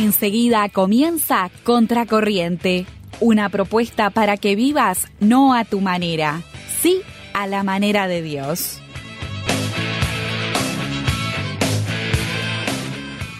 Enseguida comienza Contracorriente, una propuesta para que vivas no a tu manera, sí a la manera de Dios.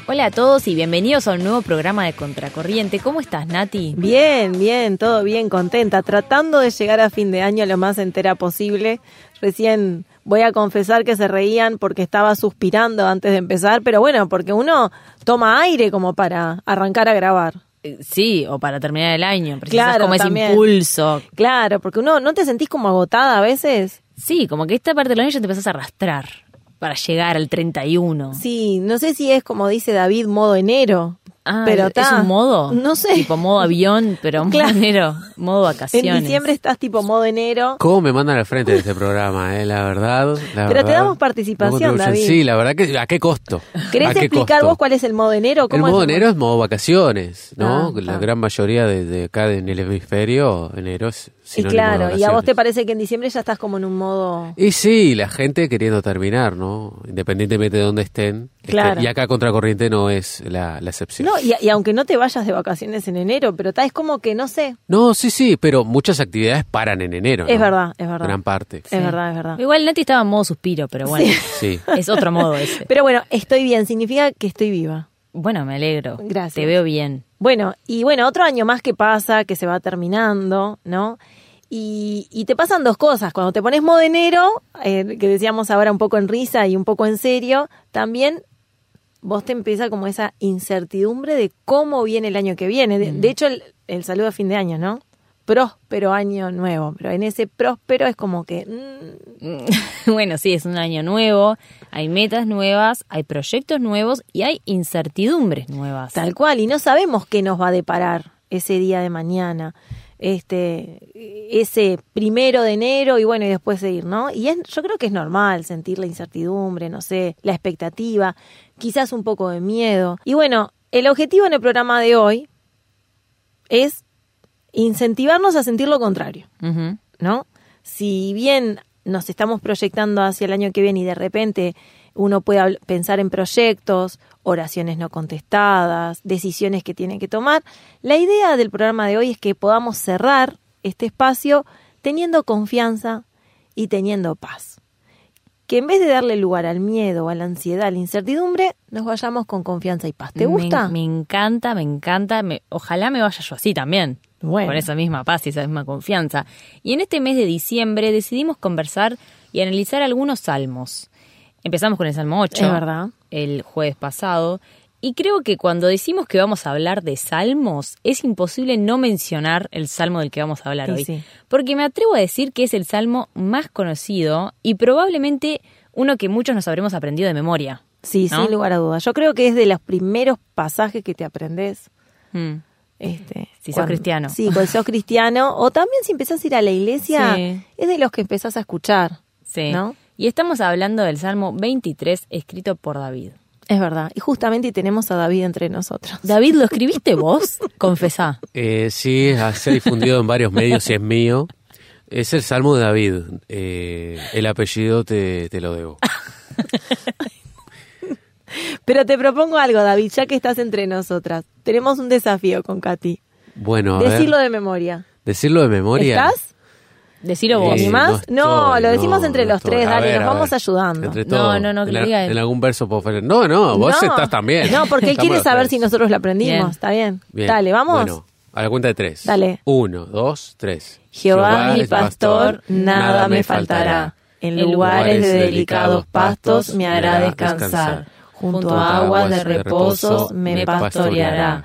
Hola a todos y bienvenidos a un nuevo programa de Contracorriente. ¿Cómo estás, Nati? Bien, bien, todo bien, contenta, tratando de llegar a fin de año lo más entera posible. Recién voy a confesar que se reían porque estaba suspirando antes de empezar, pero bueno, porque uno toma aire como para arrancar a grabar. Eh, Sí, o para terminar el año. Precisas Claro, como ese también. impulso. Claro, porque uno no te sentís como agotada a veces. Sí, como que esta parte del año ya te empezás a arrastrar para llegar al 31. Sí, no sé si es como dice David, modo enero. Ah, pero ¿es ta, un modo? No sé. Tipo modo avión, pero modo Claro. enero, modo En vacaciones. diciembre estás tipo modo enero. ¿Cómo me mandan al frente de este programa, eh? La verdad. la Pero te damos participación. David. Sí, la verdad que. ¿A qué costo? ¿Querés ¿A qué explicar costo? vos cuál es el modo enero? El ¿Cómo modo es enero es modo vacaciones, ¿no? Ah, la ah. gran mayoría de, de acá en el hemisferio, enero es Y claro, y a vos te parece que en diciembre ya estás como en un modo... Y sí, la gente queriendo terminar, ¿no? Independientemente de dónde estén. Este, Claro. y acá Contracorriente no es la, la excepción. No, y, y aunque no te vayas de vacaciones en enero, pero tal es como que, no sé, No, sí, sí, pero muchas actividades paran en enero. Es ¿no? verdad, es verdad. Gran parte. es verdad, es verdad. Igual Nati estaba en modo suspiro, pero bueno, Sí. es otro modo ese. Pero bueno, estoy bien, significa que estoy viva. Bueno, me alegro. Gracias. Te veo bien. Bueno, y bueno, otro año más que pasa, que se va terminando, ¿no? Y, y te pasan dos cosas. Cuando te pones modo enero, eh, que decíamos ahora un poco en risa y un poco en serio, también vos te empieza como esa incertidumbre de cómo viene el año que viene. De, de hecho, el, el saludo a fin de año, ¿no? Próspero año nuevo. Pero en ese próspero es como que... mm, Bueno, sí, es un año nuevo, hay metas nuevas, hay proyectos nuevos y hay incertidumbres nuevas. Tal cual, y no sabemos qué nos va a deparar ese día de mañana, este, ese primero de enero y bueno, y después seguir, ¿no? Y es, yo creo que es normal sentir la incertidumbre, no sé, la expectativa, quizás un poco de miedo. Y bueno, el objetivo en el programa de hoy es incentivarnos a sentir lo contrario. ¿no? Si bien nos estamos proyectando hacia el año que viene y de repente uno puede pensar en proyectos, oraciones no contestadas, decisiones que tiene que tomar, la idea del programa de hoy es que podamos cerrar este espacio teniendo confianza y teniendo paz. Que en vez de darle lugar al miedo, a la ansiedad, a la incertidumbre, nos vayamos con confianza y paz. ¿Te Me- gusta? Me, encanta, me encanta. me- ojalá me vaya yo así también. Bueno. Con esa misma paz y esa misma confianza. Y en este mes de diciembre decidimos conversar y analizar algunos salmos. Empezamos con el Salmo 8. Es verdad. El jueves pasado. Y creo que cuando decimos que vamos a hablar de salmos, es imposible no mencionar el salmo del que vamos a hablar hoy. sí. Porque me atrevo a decir que es el salmo más conocido y probablemente uno que muchos nos habremos aprendido de memoria. Sí, ¿no? sin lugar a dudas. Yo creo que es de los primeros pasajes que te aprendes Mm. Este, Si sos cristiano. Sí, cuando sos cristiano. O también si empezás a ir a la iglesia, Sí. es de los que empezás a escuchar. Sí. ¿No? Y estamos hablando del Salmo 23, escrito por David. Es verdad. Y justamente tenemos a David entre nosotros. David, ¿lo escribiste vos? Confesá. Eh, sí, se ha difundido en varios medios y es mío. Es el Salmo de David. Eh, el apellido te, te lo debo. Pero te propongo algo, David, ya que estás entre nosotras. Tenemos un desafío con Katy. Bueno, a Decirlo ver. de memoria. Decirlo de memoria. ¿Estás? Decilo Eh, vos. ¿Te animás? No, estoy, lo decimos no, entre no los estoy. tres, A dale, ver, nos vamos ver. ayudando. Entre No, todos. no, no, que en, lo la- diga él. en algún verso puedo ofrecer. No, no, vos No. estás también. No, porque él quiere saber si nosotros lo aprendimos. Bien. ¿Está bien? Bien. Dale, vamos. Bueno, a la cuenta de tres. Dale. Uno, dos, tres. Jehová mi pastor, nada me faltará. En lugares de delicados pastos me hará descansar. Junto a aguas de reposo me pastoreará.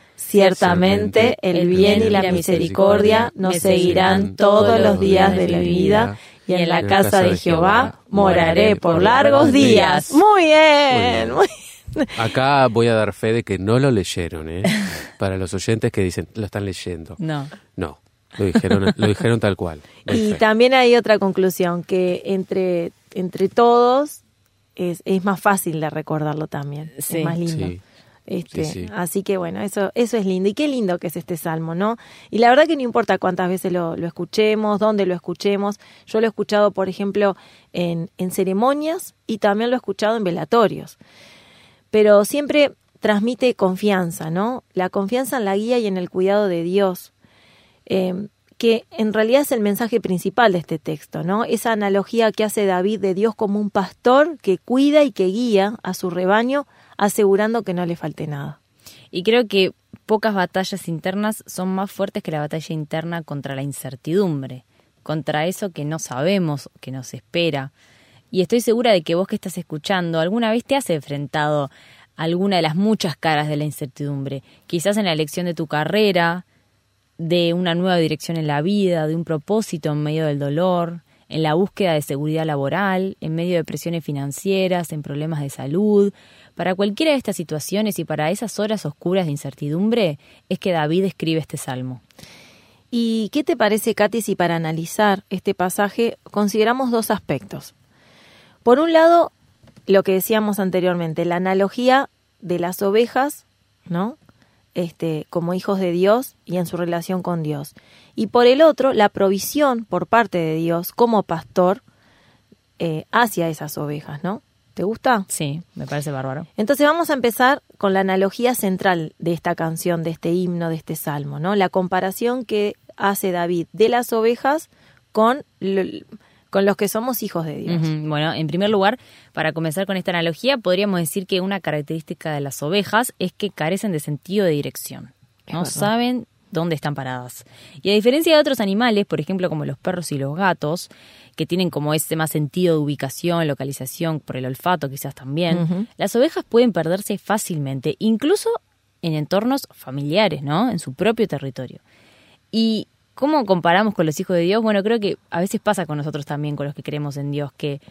Ciertamente el bien y la misericordia nos seguirán todos los días de la vida, y en la casa de Jehová moraré por largos días. Muy bien, muy Acá voy a dar fe de que no lo leyeron, ¿eh? Para los oyentes que dicen, lo están leyendo. No. No, lo dijeron, lo dijeron tal cual. Y fe. también hay otra conclusión, que entre, entre todos es, es más fácil de recordarlo también. Sí. Es más lindo. Sí. Este, Sí, sí. Así que bueno, eso, eso es lindo. Y qué lindo que es este salmo, ¿no? Y la verdad que no importa cuántas veces lo, lo escuchemos, dónde lo escuchemos. Yo lo he escuchado, por ejemplo, en, en ceremonias y también lo he escuchado en velatorios. Pero siempre transmite confianza, ¿no? La confianza en la guía y en el cuidado de Dios. Eh, que en realidad es el mensaje principal de este texto, ¿no? Esa analogía que hace David de Dios como un pastor que cuida y que guía a su rebaño, asegurando que no le falte nada. Y creo que pocas batallas internas son más fuertes que la batalla interna contra la incertidumbre, contra eso que no sabemos, que nos espera. Y estoy segura de que vos que estás escuchando alguna vez te has enfrentado alguna de las muchas caras de la incertidumbre, quizás en la elección de tu carrera, de una nueva dirección en la vida, de un propósito en medio del dolor, en la búsqueda de seguridad laboral, en medio de presiones financieras, en problemas de salud. Para cualquiera de estas situaciones y para esas horas oscuras de incertidumbre es que David escribe este salmo. ¿Y qué te parece, Katy, si para analizar este pasaje consideramos dos aspectos? Por un lado, lo que decíamos anteriormente, la analogía de las ovejas, ¿no? Este, como hijos de Dios y en su relación con Dios. Y por el otro, la provisión por parte de Dios como pastor eh, hacia esas ovejas, ¿no? ¿Te gusta? Sí, me parece bárbaro. Entonces vamos a empezar con la analogía central de esta canción, de este himno, de este salmo, ¿no? La comparación que hace David de las ovejas con, lo- con los que somos hijos de Dios. Bueno, en primer lugar, para comenzar con esta analogía, podríamos decir que una característica de las ovejas es que carecen de sentido de dirección. Es No verdad. saben dónde están paradas. Y a diferencia de otros animales, por ejemplo como los perros y los gatos, que tienen como ese más sentido de ubicación, localización, por el olfato quizás también, las ovejas pueden perderse fácilmente, incluso en entornos familiares, ¿no? En su propio territorio. ¿Y cómo comparamos con los hijos de Dios? Bueno, creo que a veces pasa con nosotros también, con los que creemos en Dios, que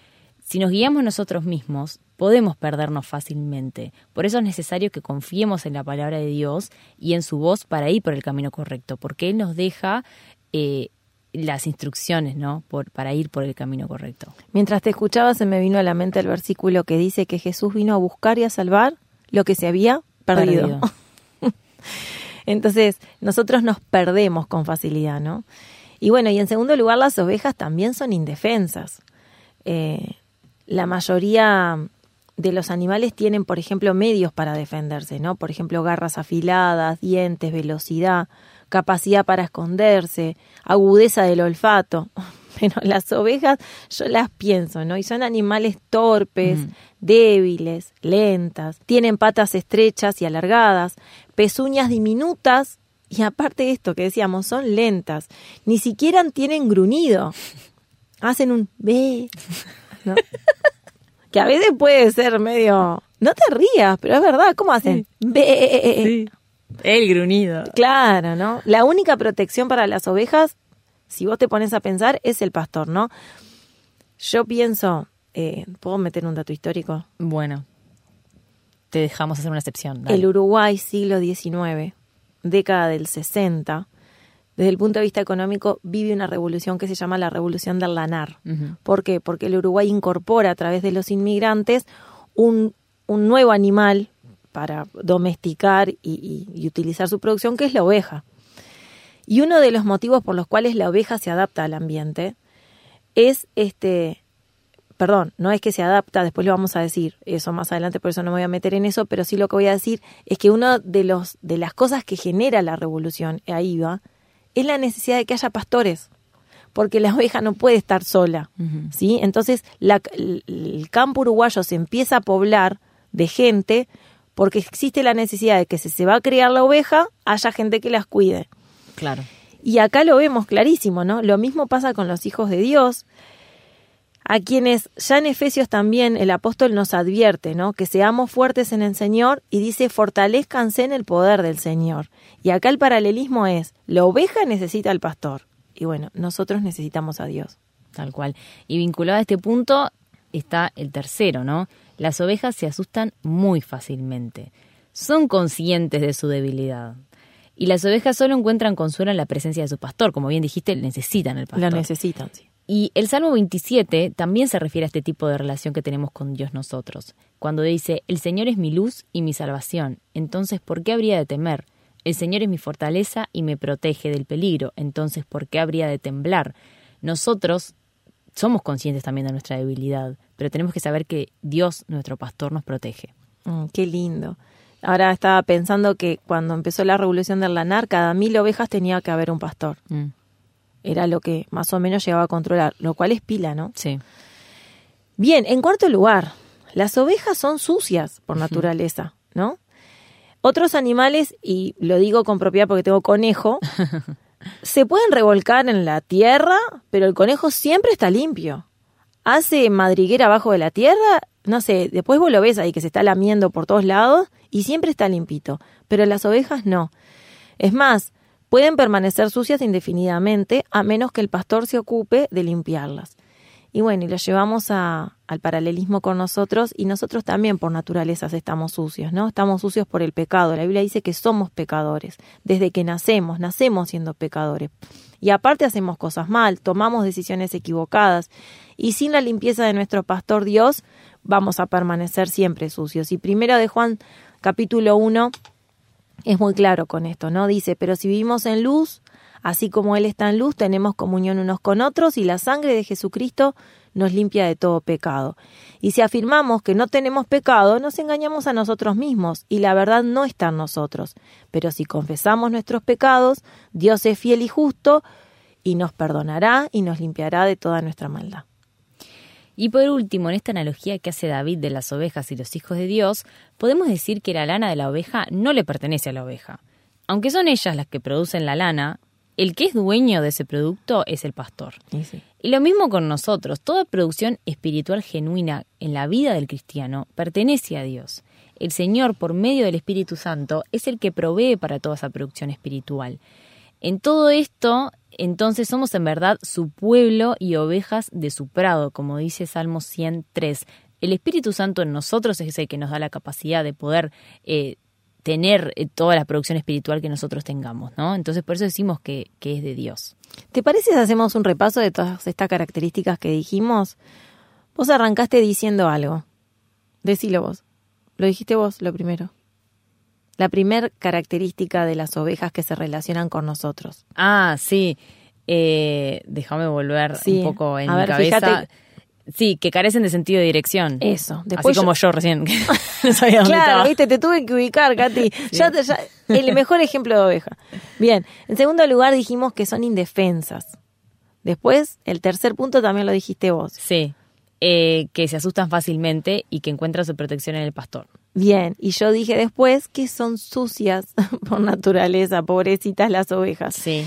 si nos guiamos nosotros mismos, podemos perdernos fácilmente. Por eso es necesario que confiemos en la palabra de Dios y en su voz para ir por el camino correcto, porque Él nos deja eh, las instrucciones, ¿no? Por, para ir por el camino correcto. Mientras te escuchaba se me vino a la mente el versículo que dice que Jesús vino a buscar y a salvar lo que se había perdido. Entonces, nosotros nos perdemos con facilidad, ¿no? Y bueno, y en segundo lugar, las ovejas también son indefensas. Eh, la mayoría de los animales tienen, por ejemplo, medios para defenderse, ¿no? Por ejemplo, garras afiladas, dientes, velocidad, capacidad para esconderse, agudeza del olfato. Pero las ovejas, yo las pienso, ¿no? Y son animales torpes, débiles, lentas, tienen patas estrechas y alargadas, pezuñas diminutas y aparte de esto que decíamos, son lentas, ni siquiera tienen gruñido, hacen un B, ¿no? que a veces puede ser medio... No te rías, pero es verdad, ¿cómo hacen? B. El gruñido. Claro, ¿no? La única protección para las ovejas, si vos te pones a pensar, es el pastor, ¿no? Yo pienso, eh, ¿puedo meter un dato histórico? Bueno, te dejamos hacer una excepción. dale. El Uruguay siglo XIX, década del 60, desde el punto de vista económico, vive una revolución que se llama la revolución del lanar. ¿Por qué? Porque el Uruguay incorpora a través de los inmigrantes un, un nuevo animal para domesticar y, y- y utilizar su producción, que es la oveja. Y uno de los motivos por los cuales la oveja se adapta al ambiente es este, perdón, no es que se adapta, después lo vamos a decir, eso más adelante, por eso no me voy a meter en eso, pero sí lo que voy a decir es que una de los de las cosas que genera la revolución, ahí va, es la necesidad de que haya pastores, porque la oveja no puede estar sola. ¿sí? Entonces la- el, el campo uruguayo se empieza a poblar de gente porque existe la necesidad de que si se va a criar la oveja, haya gente que las cuide. Claro. Y acá lo vemos clarísimo, ¿no? Lo mismo pasa con los hijos de Dios, a quienes ya en Efesios también el apóstol nos advierte, ¿no? Que seamos fuertes en el Señor y dice, fortalezcanse en el poder del Señor. Y acá el paralelismo es, la oveja necesita al pastor. Y bueno, nosotros necesitamos a Dios. Tal cual. Y vinculado a este punto, está el tercero, ¿no? Las ovejas se asustan muy fácilmente. Son conscientes de su debilidad. Y las ovejas solo encuentran consuelo en la presencia de su pastor. Como bien dijiste, necesitan el pastor. La necesitan, sí. Y el Salmo 27 también se refiere a este tipo de relación que tenemos con Dios nosotros. Cuando dice, el Señor es mi luz y mi salvación, entonces ¿por qué habría de temer? El Señor es mi fortaleza y me protege del peligro, entonces ¿por qué habría de temblar? Nosotros somos conscientes también de nuestra debilidad, pero tenemos que saber que Dios, nuestro pastor, nos protege. Mm, qué lindo. Ahora estaba pensando que cuando empezó la revolución del lanar, cada mil ovejas tenía que haber un pastor. Mm. Era lo que más o menos llegaba a controlar, lo cual es pila, ¿no? Sí. Bien, en cuarto lugar, las ovejas son sucias por naturaleza, ¿no? Otros animales, y lo digo con propiedad porque tengo conejo, se pueden revolcar en la tierra, pero el conejo siempre está limpio. Hace madriguera abajo de la tierra, no sé, después vos lo ves ahí que se está lamiendo por todos lados y siempre está limpito, pero las ovejas no. Es más, pueden permanecer sucias indefinidamente a menos que el pastor se ocupe de limpiarlas. Y bueno, y lo llevamos al paralelismo con nosotros y nosotros también por naturaleza estamos sucios, ¿no? Estamos sucios por el pecado. La Biblia dice que somos pecadores. Desde que nacemos, nacemos siendo pecadores. Y aparte hacemos cosas mal, tomamos decisiones equivocadas. Y sin la limpieza de nuestro pastor Dios, vamos a permanecer siempre sucios. Y primero de Juan capítulo 1 es muy claro con esto, ¿no? Dice, pero si vivimos en luz, así como Él está en luz, tenemos comunión unos con otros y la sangre de Jesucristo nos limpia de todo pecado. Y si afirmamos que no tenemos pecado, nos engañamos a nosotros mismos y la verdad no está en nosotros. Pero si confesamos nuestros pecados, Dios es fiel y justo y nos perdonará y nos limpiará de toda nuestra maldad. Y por último, en esta analogía que hace David de las ovejas y los hijos de Dios, podemos decir que la lana de la oveja no le pertenece a la oveja. Aunque son ellas las que producen la lana, el que es dueño de ese producto es el pastor. Y, lo mismo con nosotros, toda producción espiritual genuina en la vida del cristiano pertenece a Dios. El Señor, por medio del Espíritu Santo, es el que provee para toda esa producción espiritual. En todo esto, entonces somos en verdad su pueblo y ovejas de su prado, como dice Salmo 103. El Espíritu Santo en nosotros es el que nos da la capacidad de poder eh, tener eh, toda la producción espiritual que nosotros tengamos, ¿no? Entonces por eso decimos que, es de Dios. ¿Te parece si hacemos un repaso de todas estas características que dijimos? Vos arrancaste diciendo algo. Decilo vos. Lo dijiste vos lo primero la primera característica de las ovejas que se relacionan con nosotros. Ah, sí. Eh, déjame volver un poco en mi cabeza. Sí, que carecen de sentido de dirección. Eso. Después Así como yo recién. claro, viste, te tuve que ubicar, Katy. Ya, el mejor ejemplo de oveja. Bien. En segundo lugar dijimos que son indefensas. Después, el tercer punto también lo dijiste vos. Sí. Eh, que se asustan fácilmente y que encuentran su protección en el pastor. Bien, y yo dije después que son sucias por naturaleza, pobrecitas las ovejas. Sí.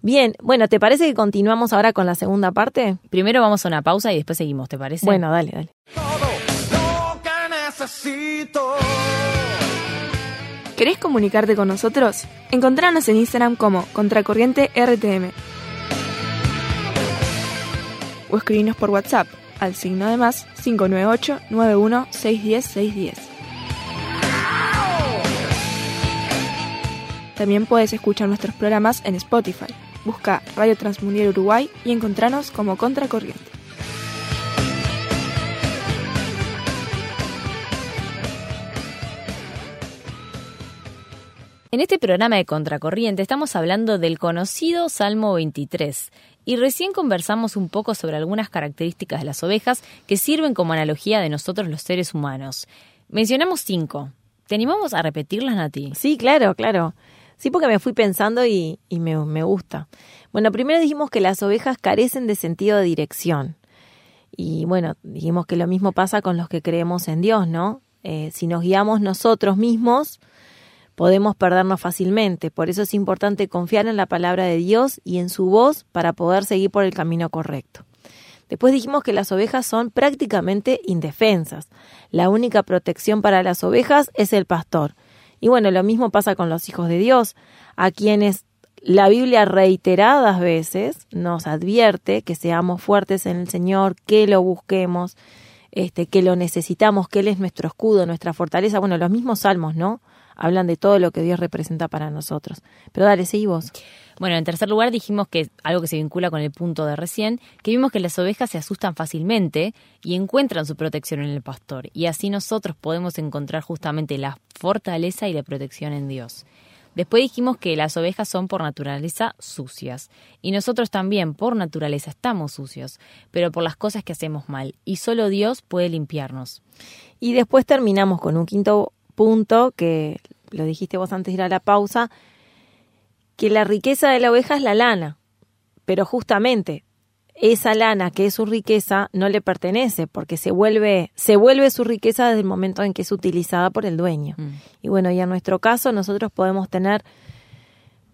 Bien, bueno, ¿te parece que continuamos ahora con la segunda parte? Primero vamos a una pausa y después seguimos, ¿te parece? Bueno, dale, dale. ¿Querés comunicarte con nosotros? Encontranos en Instagram como Contracorriente RTM. O escribinos por WhatsApp al signo de más 598 91 610 610. También puedes escuchar nuestros programas en Spotify. Busca Radio Transmundial Uruguay y encontranos como Contracorriente. En este programa de Contracorriente estamos hablando del conocido Salmo 23 y recién conversamos un poco sobre algunas características de las ovejas que sirven como analogía de nosotros los seres humanos. Mencionamos cinco. ¿Te animamos a repetirlas, Nati? Sí, claro, claro. Sí, porque me fui pensando y, me, gusta. Bueno, primero dijimos que las ovejas carecen de sentido de dirección. Y bueno, dijimos que lo mismo pasa con los que creemos en Dios, ¿no? Eh, si nos guiamos nosotros mismos, podemos perdernos fácilmente. Por eso es importante confiar en la palabra de Dios y en su voz para poder seguir por el camino correcto. Después dijimos que las ovejas son prácticamente indefensas. La única protección para las ovejas es el pastor. Y bueno, lo mismo pasa con los hijos de Dios, a quienes la Biblia reiteradas veces nos advierte que seamos fuertes en el Señor, que lo busquemos. este, que lo necesitamos, que Él es nuestro escudo, nuestra fortaleza. Bueno, los mismos salmos, ¿no? Hablan de todo lo que Dios representa para nosotros. Pero dale, seguí vos. Bueno, en tercer lugar dijimos que algo que se vincula con el punto de recién, que vimos que las ovejas se asustan fácilmente y encuentran su protección en el pastor. Y así nosotros podemos encontrar justamente la fortaleza y la protección en Dios. Después dijimos que las ovejas son por naturaleza sucias y nosotros también por naturaleza estamos sucios, pero por las cosas que hacemos mal y solo Dios puede limpiarnos. Y después terminamos con un quinto punto que lo dijiste vos antes de ir a la pausa, que la riqueza de la oveja es la lana, pero justamente esa lana que es su riqueza no le pertenece porque se vuelve se vuelve su riqueza desde el momento en que es utilizada por el dueño. Mm. Y bueno, y en nuestro caso nosotros podemos tener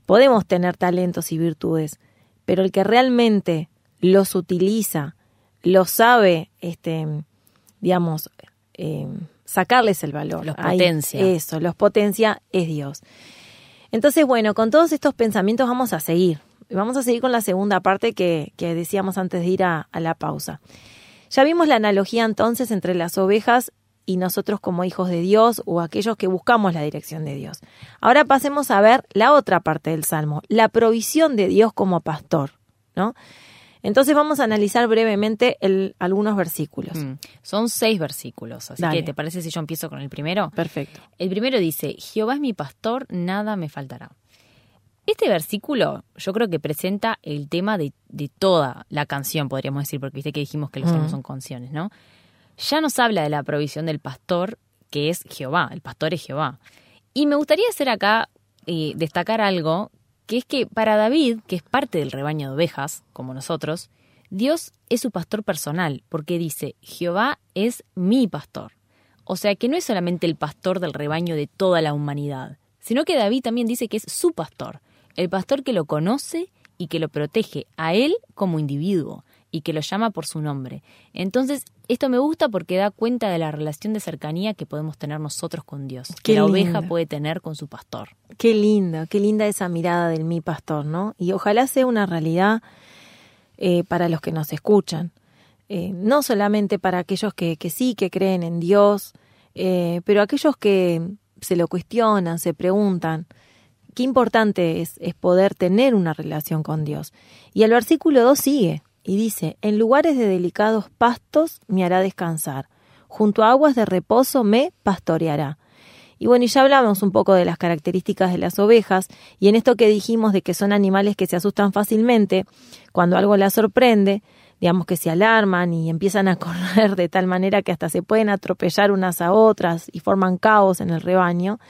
podemos tener talentos y virtudes, pero el que realmente los utiliza, los sabe este digamos eh, sacarles el valor, los potencia. eso, los potencia es Dios. Entonces, bueno, con todos estos pensamientos vamos a seguir. Vamos a seguir con la segunda parte que, decíamos antes de ir a, la pausa. Ya vimos la analogía entonces entre las ovejas y nosotros como hijos de Dios o aquellos que buscamos la dirección de Dios. Ahora pasemos a ver la otra parte del Salmo, la provisión de Dios como pastor, ¿no? Entonces vamos a analizar brevemente algunos versículos. Mm, son seis versículos, así que ¿te parece si yo empiezo con el primero? Perfecto. El primero dice, Jehová es mi pastor, nada me faltará. Este versículo yo creo que presenta el tema de, toda la canción, podríamos decir, porque viste que dijimos que los salmos son canciones, ¿no? Ya nos habla de la provisión del pastor, que es Jehová, el pastor es Jehová. Y me gustaría hacer acá, eh, destacar algo, que es que para David, que es parte del rebaño de ovejas, como nosotros, Dios es su pastor personal, porque dice, Jehová es mi pastor. O sea que no es solamente el pastor del rebaño de toda la humanidad, sino que David también dice que es su pastor el pastor que lo conoce y que lo protege a él como individuo y que lo llama por su nombre. Entonces, esto me gusta porque da cuenta de la relación de cercanía que podemos tener nosotros con Dios, que la oveja puede tener con su pastor. Qué linda, qué linda esa mirada del mi pastor, ¿no? Y ojalá sea una realidad eh, para los que nos escuchan, eh, no solamente para aquellos que, que, sí, que creen en Dios, eh, pero aquellos que se lo cuestionan, se preguntan, qué importante es, poder tener una relación con Dios. Y el versículo 2 sigue y dice, en lugares de delicados pastos me hará descansar, junto a aguas de reposo me pastoreará. Y bueno, y ya hablamos un poco de las características de las ovejas, y en esto que dijimos de que son animales que se asustan fácilmente, cuando algo las sorprende, digamos que se alarman y empiezan a correr de tal manera que hasta se pueden atropellar unas a otras y forman caos en el rebaño.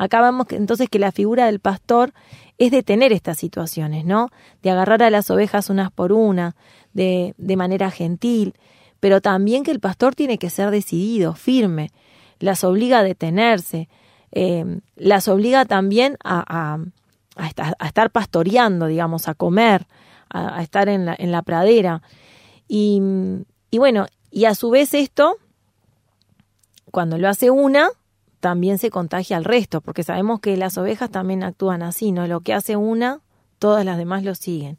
Acá vemos entonces que la figura del pastor es detener estas situaciones, ¿no? De agarrar a las ovejas unas por una, de, de manera gentil, pero también que el pastor tiene que ser decidido, firme, las obliga a detenerse, eh, las obliga también a, a, estar pastoreando, digamos, a comer, a, estar en la, en la pradera. Y, y bueno, y a su vez esto, cuando lo hace una, también se contagia al resto, porque sabemos que las ovejas también actúan así, ¿no? Lo que hace una, todas las demás lo siguen.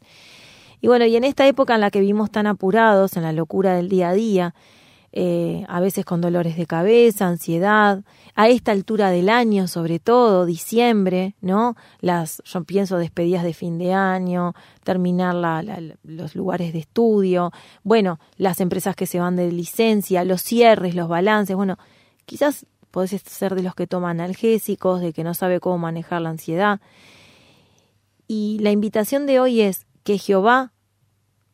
Y bueno, y en esta época en la que vivimos tan apurados, en la locura del día a día, eh, a veces con dolores de cabeza, ansiedad, a esta altura del año, sobre todo, diciembre, ¿no? Las, yo pienso despedidas de fin de año, terminar los lugares de estudio, bueno, las empresas que se van de licencia, los cierres, los balances, bueno, quizás podés ser de los que toman analgésicos, de que no sabe cómo manejar la ansiedad. Y la invitación de hoy es que Jehová,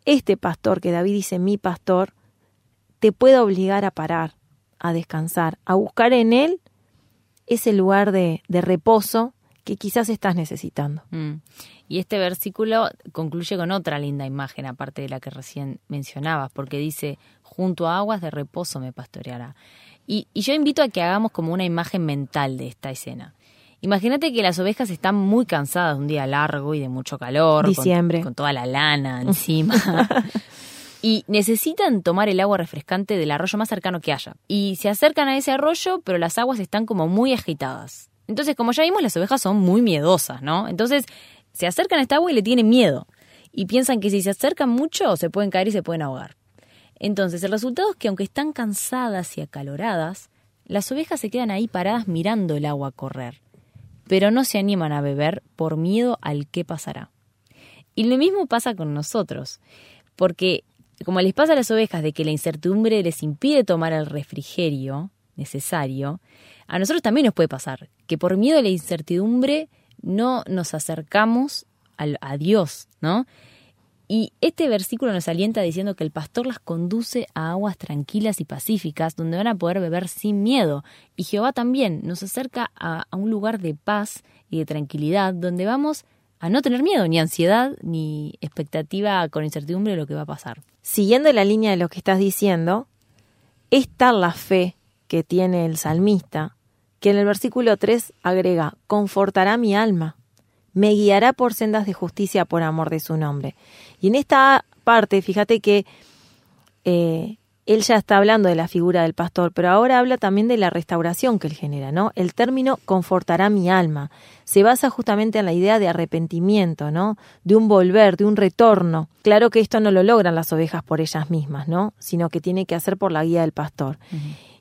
este pastor que David dice mi pastor, te pueda obligar a parar, a descansar, a buscar en él ese lugar de, reposo que quizás estás necesitando. Mm. Y este versículo concluye con otra linda imagen, aparte de la que recién mencionabas, porque dice, junto a aguas de reposo me pastoreará. Y, yo invito a que hagamos como una imagen mental de esta escena. Imagínate que las ovejas están muy cansadas de un día largo y de mucho calor. Diciembre. Con, toda la lana encima. y necesitan tomar el agua refrescante del arroyo más cercano que haya. Y se acercan a ese arroyo, pero las aguas están como muy agitadas. Entonces, como ya vimos, las ovejas son muy miedosas, ¿no? Entonces, se acercan a esta agua y le tienen miedo. Y piensan que si se acercan mucho, se pueden caer y se pueden ahogar. Entonces, el resultado es que aunque están cansadas y acaloradas, las ovejas se quedan ahí paradas mirando el agua correr, pero no se animan a beber por miedo al qué pasará. Y lo mismo pasa con nosotros, porque como les pasa a las ovejas de que la incertidumbre les impide tomar el refrigerio necesario, a nosotros también nos puede pasar que por miedo a la incertidumbre no nos acercamos a Dios, ¿no? Y este versículo nos alienta diciendo que el pastor las conduce a aguas tranquilas y pacíficas donde van a poder beber sin miedo. Y Jehová también nos acerca a, un lugar de paz y de tranquilidad donde vamos a no tener miedo, ni ansiedad, ni expectativa con incertidumbre de lo que va a pasar. Siguiendo la línea de lo que estás diciendo, es tal la fe que tiene el salmista que en el versículo 3 agrega, confortará mi alma me guiará por sendas de justicia por amor de su nombre. Y en esta parte, fíjate que eh, él ya está hablando de la figura del pastor, pero ahora habla también de la restauración que él genera, ¿no? El término confortará mi alma se basa justamente en la idea de arrepentimiento, ¿no? De un volver, de un retorno. Claro que esto no lo logran las ovejas por ellas mismas, ¿no? Sino que tiene que hacer por la guía del pastor.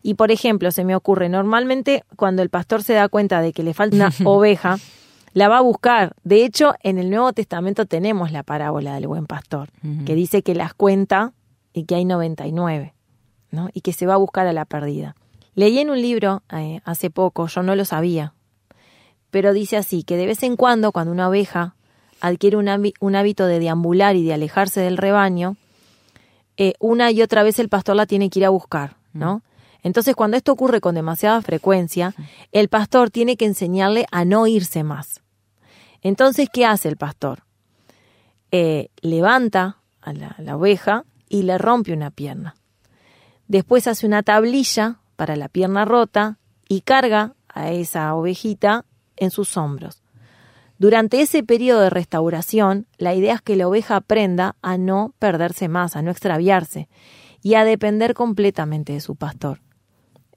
Y por ejemplo, se me ocurre, normalmente cuando el pastor se da cuenta de que le falta una oveja, la va a buscar. De hecho, en el Nuevo Testamento tenemos la parábola del buen pastor, que dice que las cuenta y que hay 99, ¿no? Y que se va a buscar a la perdida. Leí en un libro eh, hace poco, yo no lo sabía, pero dice así, que de vez en cuando, cuando una oveja adquiere un, hábito de deambular y de alejarse del rebaño, eh, una y otra vez el pastor la tiene que ir a buscar, ¿no? Entonces, cuando esto ocurre con demasiada frecuencia, el pastor tiene que enseñarle a no irse más. Entonces, ¿qué hace el pastor? Eh, levanta a la, oveja y le rompe una pierna. Después hace una tablilla para la pierna rota y carga a esa ovejita en sus hombros. Durante ese periodo de restauración, la idea es que la oveja aprenda a no perderse más, a no extraviarse y a depender completamente de su pastor.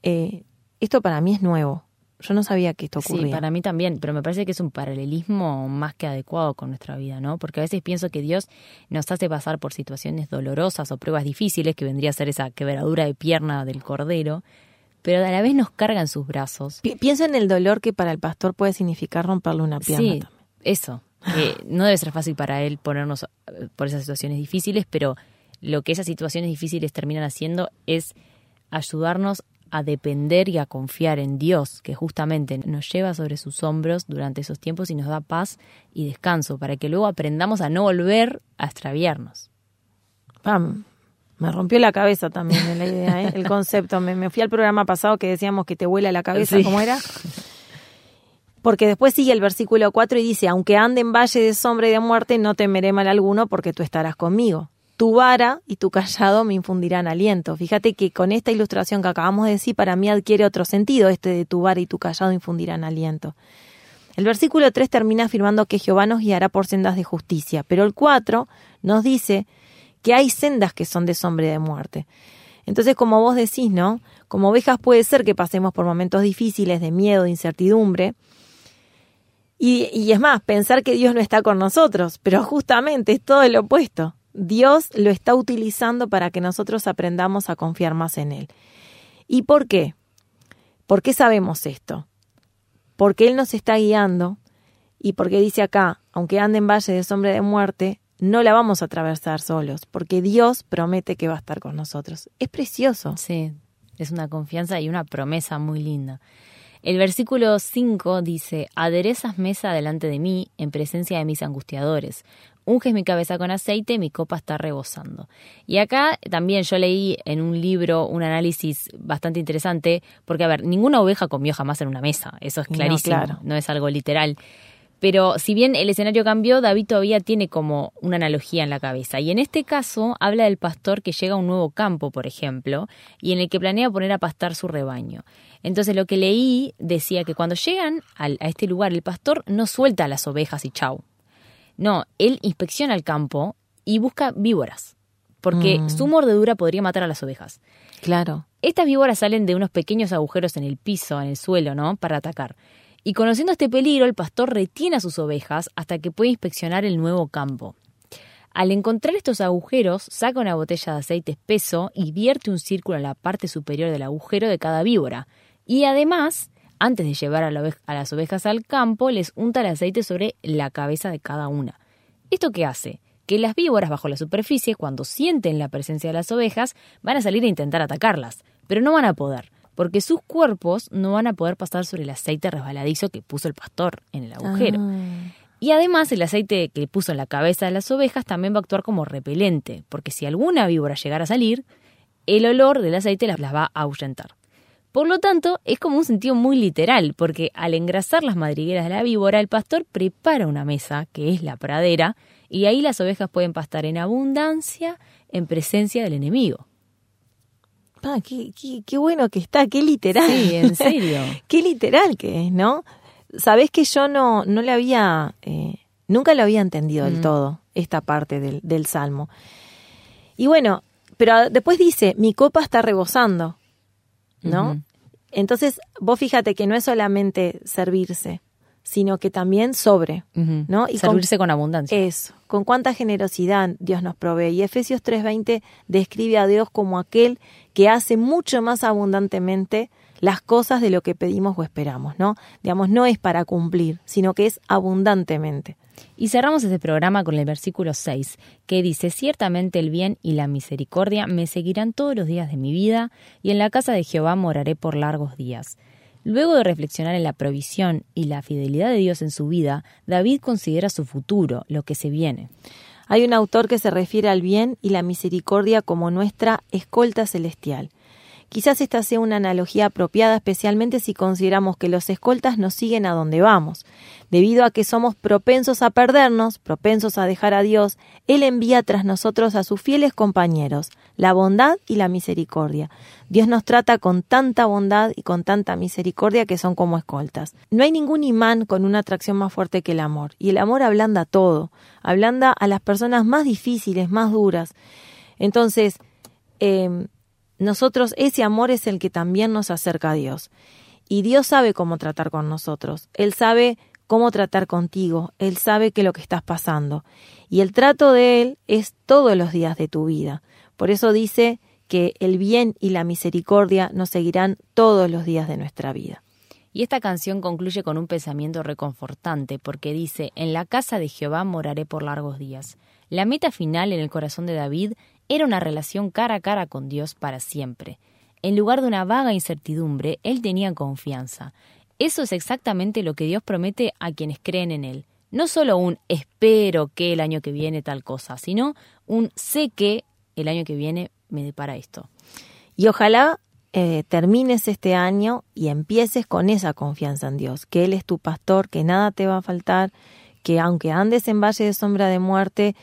Eh, esto para mí es nuevo. Yo no sabía que esto ocurría. Sí, para mí también, pero me parece que es un paralelismo más que adecuado con nuestra vida, ¿no? Porque a veces pienso que Dios nos hace pasar por situaciones dolorosas o pruebas difíciles, que vendría a ser esa quebradura de pierna del cordero, pero a la vez nos carga en sus brazos. pienso en el dolor que para el pastor puede significar romperle una pierna. Sí, eso. no debe ser fácil para él ponernos eh, por esas situaciones difíciles, pero lo que esas situaciones difíciles terminan haciendo es ayudarnos a depender y a confiar en Dios, que justamente nos lleva sobre sus hombros durante esos tiempos y nos da paz y descanso, para que luego aprendamos a no volver a extraviarnos. Pam, me rompió la cabeza también la idea, ¿eh? el concepto. Me, fui al programa pasado que decíamos que te vuela la cabeza, ¿cómo era? Porque después sigue el versículo 4 y dice, aunque ande en valle de sombra y de muerte, no temeré mal alguno porque tú estarás conmigo tu vara y tu callado me infundirán aliento. Fíjate que con esta ilustración que acabamos de decir, para mí adquiere otro sentido este de tu vara y tu callado infundirán aliento. El versículo 3 termina afirmando que Jehová nos guiará por sendas de justicia, pero el 4 nos dice que hay sendas que son de sombra y de muerte. Entonces, como vos decís, ¿no? Como ovejas puede ser que pasemos por momentos difíciles de miedo, de incertidumbre, y, y, es más, pensar que Dios no está con nosotros, pero justamente es todo lo opuesto. Dios lo está utilizando para que nosotros aprendamos a confiar más en Él. ¿Y por qué? ¿Por qué sabemos esto? Porque Él nos está guiando y porque dice acá, aunque ande en valle de sombra de muerte, no la vamos a atravesar solos, porque Dios promete que va a estar con nosotros. Es precioso. Sí, es una confianza y una promesa muy linda. El versículo 5 dice, aderezas mesa delante de mí en presencia de mis angustiadores. Unges mi cabeza con aceite, mi copa está rebosando. Y acá también yo leí en un libro un análisis bastante interesante, porque a ver, ninguna oveja comió jamás en una mesa, eso es clarísimo, no, no es algo literal. Pero si bien el escenario cambió, David todavía tiene como una analogía en la cabeza. Y en este caso habla del pastor que llega a un nuevo campo, por ejemplo, y en el que planea poner a pastar su rebaño. Entonces lo que leí decía que cuando llegan a este lugar el pastor no suelta a las ovejas y chau. No, él inspecciona el campo y busca víboras, porque mm. su mordedura podría matar a las ovejas. Claro. Estas víboras salen de unos pequeños agujeros en el piso, en el suelo, ¿no? Para atacar. Y conociendo este peligro, el pastor retiene a sus ovejas hasta que puede inspeccionar el nuevo campo. Al encontrar estos agujeros, saca una botella de aceite espeso y vierte un círculo en la parte superior del agujero de cada víbora. Y además, antes de llevar a, las ovejas al campo, les unta el aceite sobre la cabeza de cada una. ¿Esto qué hace? Que las víboras bajo la superficie, cuando sienten la presencia de las ovejas, van a salir a intentar atacarlas, pero no van a poder, porque sus cuerpos no van a poder pasar sobre el aceite resbaladizo que puso el pastor en el agujero. Ah. Y además el aceite que puso en la cabeza de las ovejas también va a actuar como repelente, porque si alguna víbora llegara a salir, el olor del aceite las, va a ahuyentar. Por lo tanto, es como un sentido muy literal, porque al engrasar las madrigueras de la víbora, el pastor prepara una mesa, que es la pradera, y ahí las ovejas pueden pastar en abundancia en presencia del enemigo. Ah, qué, qué, bueno que está, qué literal. Sí, en serio. qué literal que es, ¿no? Sabés que yo no, no le había, eh, nunca lo había entendido del mm. todo, esta parte del, del salmo. Y bueno, pero después dice, mi copa está rebosando, ¿no? Entonces, vos fíjate que no es solamente servirse, sino que también sobre, ¿no? Y servirse con, abundancia. Eso, con cuánta generosidad Dios nos provee. Y Efesios 3:20 describe a Dios como aquel que hace mucho más abundantemente las cosas de lo que pedimos o esperamos, ¿no? Digamos, no es para cumplir, sino que es abundantemente. Y cerramos este programa con el versículo 6, que dice, Ciertamente el bien y la misericordia me seguirán todos los días de mi vida, y en la casa de Jehová moraré por largos días. Luego de reflexionar en la provisión y la fidelidad de Dios en su vida, David considera su futuro, lo que se viene. Hay un autor que se refiere al bien y la misericordia como nuestra escolta celestial. Quizás esta sea una analogía apropiada especialmente si consideramos que los escoltas nos siguen a donde vamos. Debido a que somos propensos a perdernos, propensos a dejar a Dios, Él envía tras nosotros a sus fieles compañeros, la bondad y la misericordia. Dios nos trata con tanta bondad y con tanta misericordia que son como escoltas. No hay ningún imán con una atracción más fuerte que el amor, y el amor ablanda todo, ablanda a las personas más difíciles, más duras. Entonces, eh, nosotros ese amor es el que también nos acerca a Dios. Y Dios sabe cómo tratar con nosotros. Él sabe cómo tratar contigo. Él sabe que lo que estás pasando. Y el trato de Él es todos los días de tu vida. Por eso dice que el bien y la misericordia nos seguirán todos los días de nuestra vida. Y esta canción concluye con un pensamiento reconfortante, porque dice, En la casa de Jehová moraré por largos días. La meta final en el corazón de David era una relación cara a cara con Dios para siempre. En lugar de una vaga incertidumbre, él tenía confianza. Eso es exactamente lo que Dios promete a quienes creen en Él. No solo un espero que el año que viene tal cosa, sino un sé que el año que viene me depara esto. Y ojalá eh, termines este año y empieces con esa confianza en Dios, que Él es tu pastor, que nada te va a faltar, que aunque andes en valle de sombra de muerte,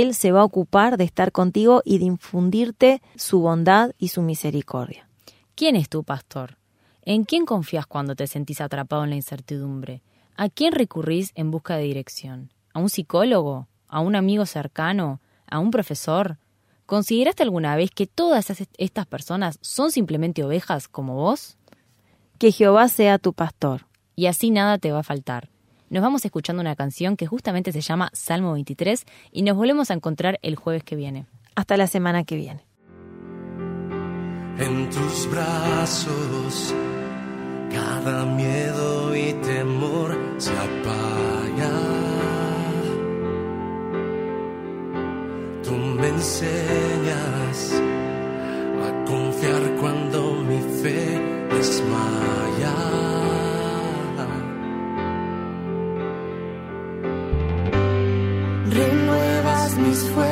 él se va a ocupar de estar contigo y de infundirte su bondad y su misericordia. ¿Quién es tu pastor? ¿En quién confías cuando te sentís atrapado en la incertidumbre? ¿A quién recurrís en busca de dirección? ¿A un psicólogo? ¿A un amigo cercano? ¿A un profesor? ¿Consideraste alguna vez que todas estas personas son simplemente ovejas como vos? Que Jehová sea tu pastor. Y así nada te va a faltar nos vamos escuchando una canción que justamente se llama Salmo 23 y nos volvemos a encontrar el jueves que viene. Hasta la semana que viene. En tus brazos cada miedo y temor se apaga. Tú me enseñas a confiar cuando mi fe desmaya. Mis fuerzas,